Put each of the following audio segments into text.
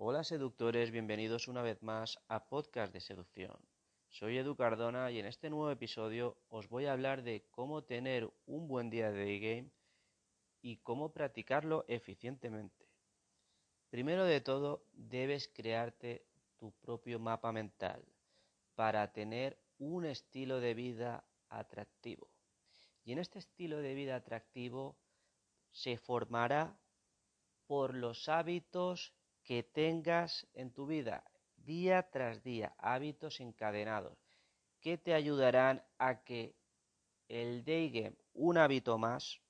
Hola seductores, bienvenidos una vez más a Podcast de Seducción. Soy Edu Cardona y en este nuevo episodio os voy a hablar de cómo tener un buen día de day game y cómo practicarlo eficientemente. Primero de todo, debes crearte tu propio mapa mental para tener un estilo de vida atractivo. Y en este estilo de vida atractivo se formará por los hábitos que tengas en tu vida día tras día, hábitos encadenados, que te ayudarán a que el day game, un hábito más,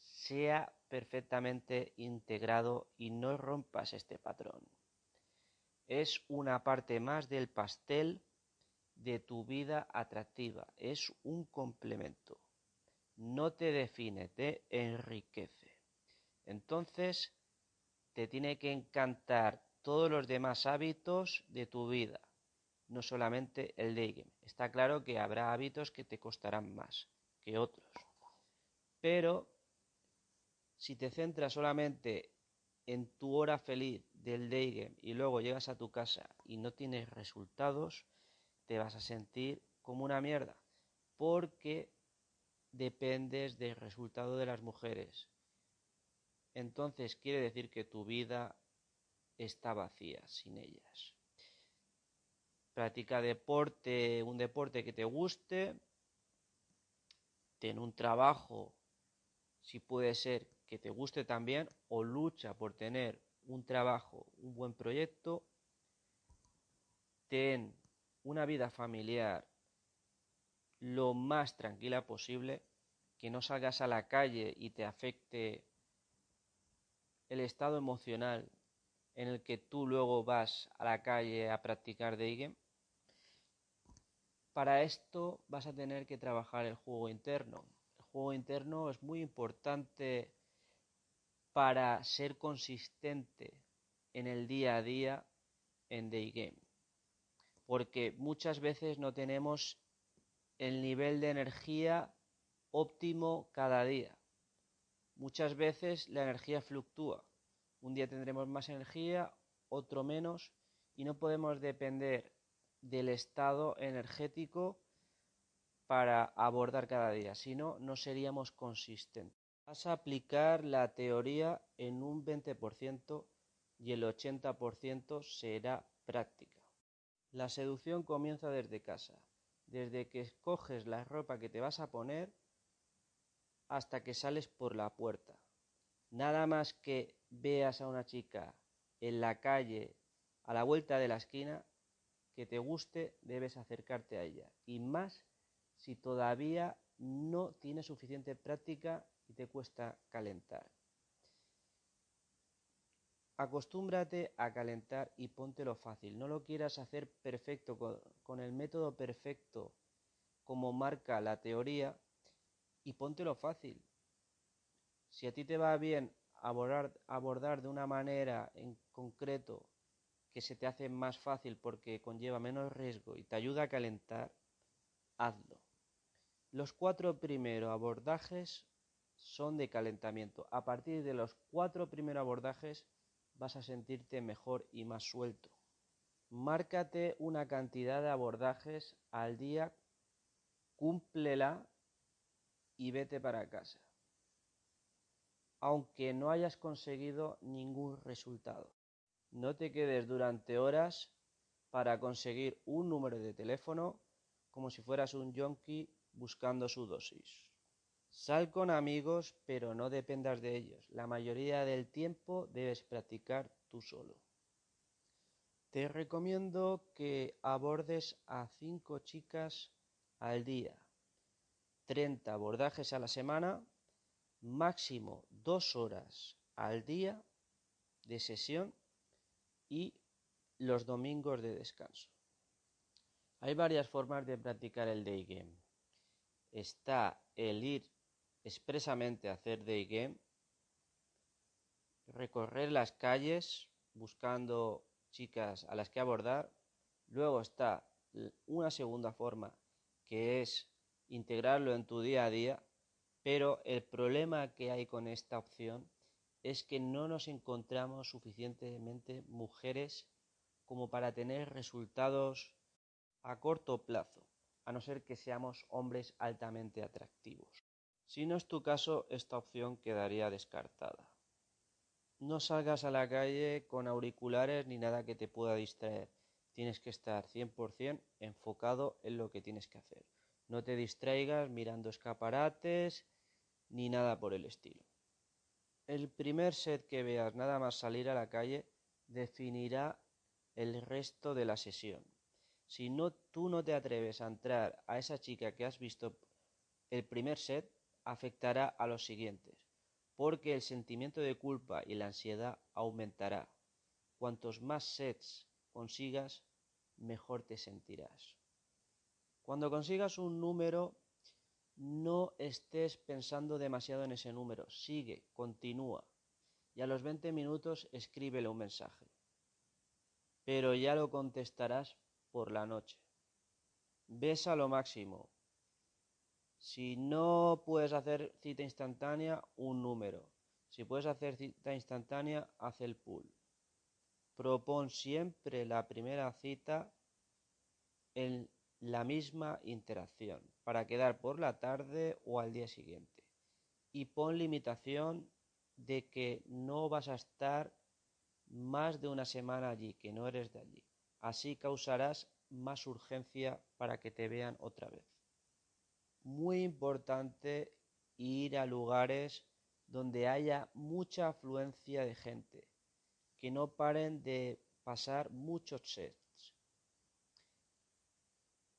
sea perfectamente integrado y no rompas este patrón. Es una parte más del pastel de tu vida atractiva, es un complemento. No te define, te enriquece. Entonces, te tiene que encantar todos los demás hábitos de tu vida, no solamente el game. Está claro que habrá hábitos que te costarán más que otros, pero si te centras solamente en tu hora feliz del day game y luego llegas a tu casa y no tienes resultados, te vas a sentir como una mierda, porque dependes del resultado de las mujeres, entonces quiere decir que tu vida está vacía sin ellas. Practica deporte, un deporte que te guste, ten un trabajo, si puede ser que te guste también, o lucha por tener un trabajo, un buen proyecto, ten una vida familiar lo más tranquila posible, que no salgas a la calle y te afecte el estado emocional en el que tú luego vas a la calle a practicar game. Para esto vas a tener que trabajar el juego interno. El juego interno es muy importante para ser consistente en el día a día en day game. Porque muchas veces no tenemos el nivel de energía óptimo cada día. Muchas veces la energía fluctúa. Un día tendremos más energía, otro menos, y no podemos depender del estado energético para abordar cada día, si no, no seríamos consistentes. Vas a aplicar la teoría en un 20% y el 80% será práctica. La seducción comienza desde casa, desde que escoges la ropa que te vas a poner hasta que sales por la puerta. Nada más que veas a una chica en la calle, a la vuelta de la esquina, que te guste, debes acercarte a ella. Y más si todavía no tienes suficiente práctica y te cuesta calentar. Acostúmbrate a calentar y lo fácil. No lo quieras hacer perfecto con el método perfecto como marca la teoría, y póntelo fácil. Si a ti te va bien abordar, abordar de una manera en concreto que se te hace más fácil porque conlleva menos riesgo y te ayuda a calentar, hazlo. Los cuatro primeros abordajes son de calentamiento. A partir de los cuatro primeros abordajes vas a sentirte mejor y más suelto. Márcate una cantidad de abordajes al día, cúmplela y vete para casa, aunque no hayas conseguido ningún resultado. No te quedes durante horas para conseguir un número de teléfono como si fueras un yonki buscando su dosis. Sal con amigos, pero no dependas de ellos. La mayoría del tiempo debes practicar tú solo. Te recomiendo que abordes a cinco chicas al día 30 abordajes a la semana, máximo dos horas al día de sesión y los domingos de descanso. Hay varias formas de practicar el day game. Está el ir expresamente a hacer day game, recorrer las calles buscando chicas a las que abordar. Luego está una segunda forma que es integrarlo en tu día a día, pero el problema que hay con esta opción es que no nos encontramos suficientemente mujeres como para tener resultados a corto plazo, a no ser que seamos hombres altamente atractivos. Si no es tu caso, esta opción quedaría descartada. No salgas a la calle con auriculares ni nada que te pueda distraer. Tienes que estar 100% enfocado en lo que tienes que hacer. No te distraigas mirando escaparates ni nada por el estilo. El primer set que veas nada más salir a la calle definirá el resto de la sesión. Si no, tú no te atreves a entrar a esa chica que has visto el primer set, afectará a los siguientes, porque el sentimiento de culpa y la ansiedad aumentará. Cuantos más sets consigas, mejor te sentirás. Cuando consigas un número, no estés pensando demasiado en ese número, sigue, continúa. Y a los 20 minutos escríbele un mensaje. Pero ya lo contestarás por la noche. Besa lo máximo, si no puedes hacer cita instantánea, un número. Si puedes hacer cita instantánea, haz el pool. Propon siempre la primera cita en la misma interacción para quedar por la tarde o al día siguiente. Y pon limitación de que no vas a estar más de una semana allí, que no eres de allí. Así causarás más urgencia para que te vean otra vez muy importante ir a lugares donde haya mucha afluencia de gente, que no paren de pasar muchos sets.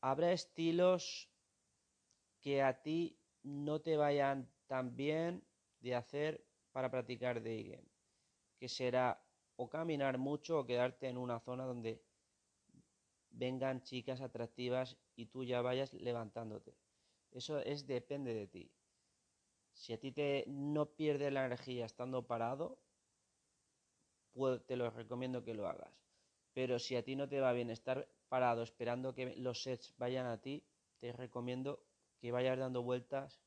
Habrá estilos que a ti no te vayan tan bien de hacer para practicar day game, que será o caminar mucho o quedarte en una zona donde vengan chicas atractivas y tú ya vayas levantándote. Eso es depende de ti. Si a ti te no pierdes la energía estando parado, te lo recomiendo que lo hagas. Pero si a ti no te va bien estar parado esperando que los sets vayan a ti, te recomiendo que vayas dando vueltas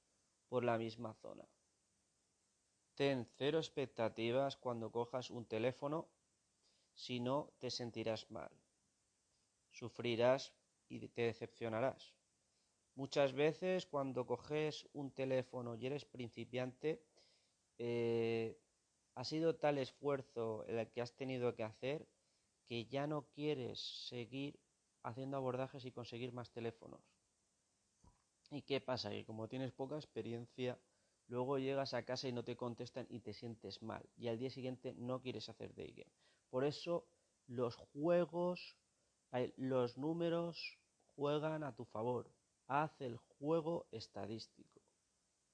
por la misma zona. Ten cero expectativas cuando cojas un teléfono, si no te sentirás mal. Sufrirás y te decepcionarás. Muchas veces cuando coges un teléfono y eres principiante, eh, ha sido tal esfuerzo el que has tenido que hacer que ya no quieres seguir haciendo abordajes y conseguir más teléfonos. ¿Y qué pasa? Que como tienes poca experiencia, luego llegas a casa y no te contestan y te sientes mal. Y al día siguiente no quieres hacer day game. Por eso los juegos, los números juegan a tu favor haz el juego estadístico.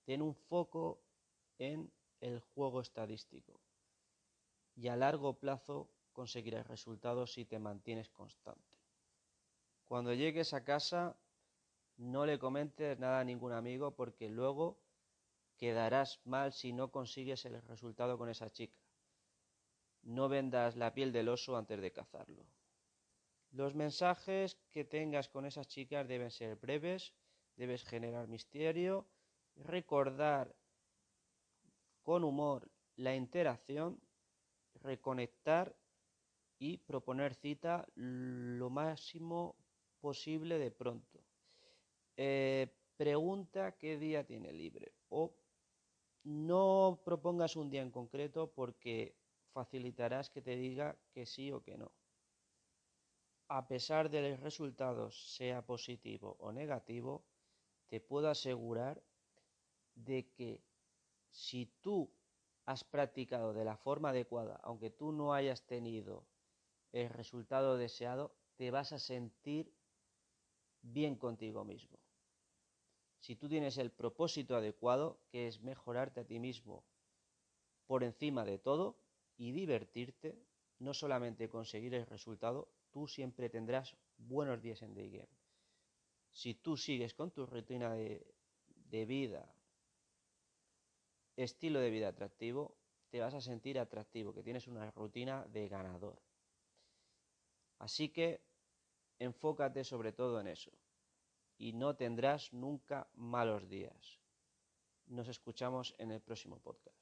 Ten un foco en el juego estadístico y a largo plazo conseguirás resultados si te mantienes constante. Cuando llegues a casa, no le comentes nada a ningún amigo porque luego quedarás mal si no consigues el resultado con esa chica. No vendas la piel del oso antes de cazarlo. Los mensajes que tengas con esas chicas deben ser breves, debes generar misterio, recordar con humor la interacción, reconectar y proponer cita lo máximo posible de pronto. Eh, pregunta qué día tiene libre o no propongas un día en concreto porque facilitarás que te diga que sí o que no a pesar del resultado sea positivo o negativo, te puedo asegurar de que si tú has practicado de la forma adecuada, aunque tú no hayas tenido el resultado deseado, te vas a sentir bien contigo mismo. Si tú tienes el propósito adecuado, que es mejorarte a ti mismo por encima de todo y divertirte, no solamente conseguir el resultado, tú siempre tendrás buenos días en Day Game. Si tú sigues con tu rutina de, de vida, estilo de vida atractivo, te vas a sentir atractivo, que tienes una rutina de ganador. Así que enfócate sobre todo en eso y no tendrás nunca malos días. Nos escuchamos en el próximo podcast.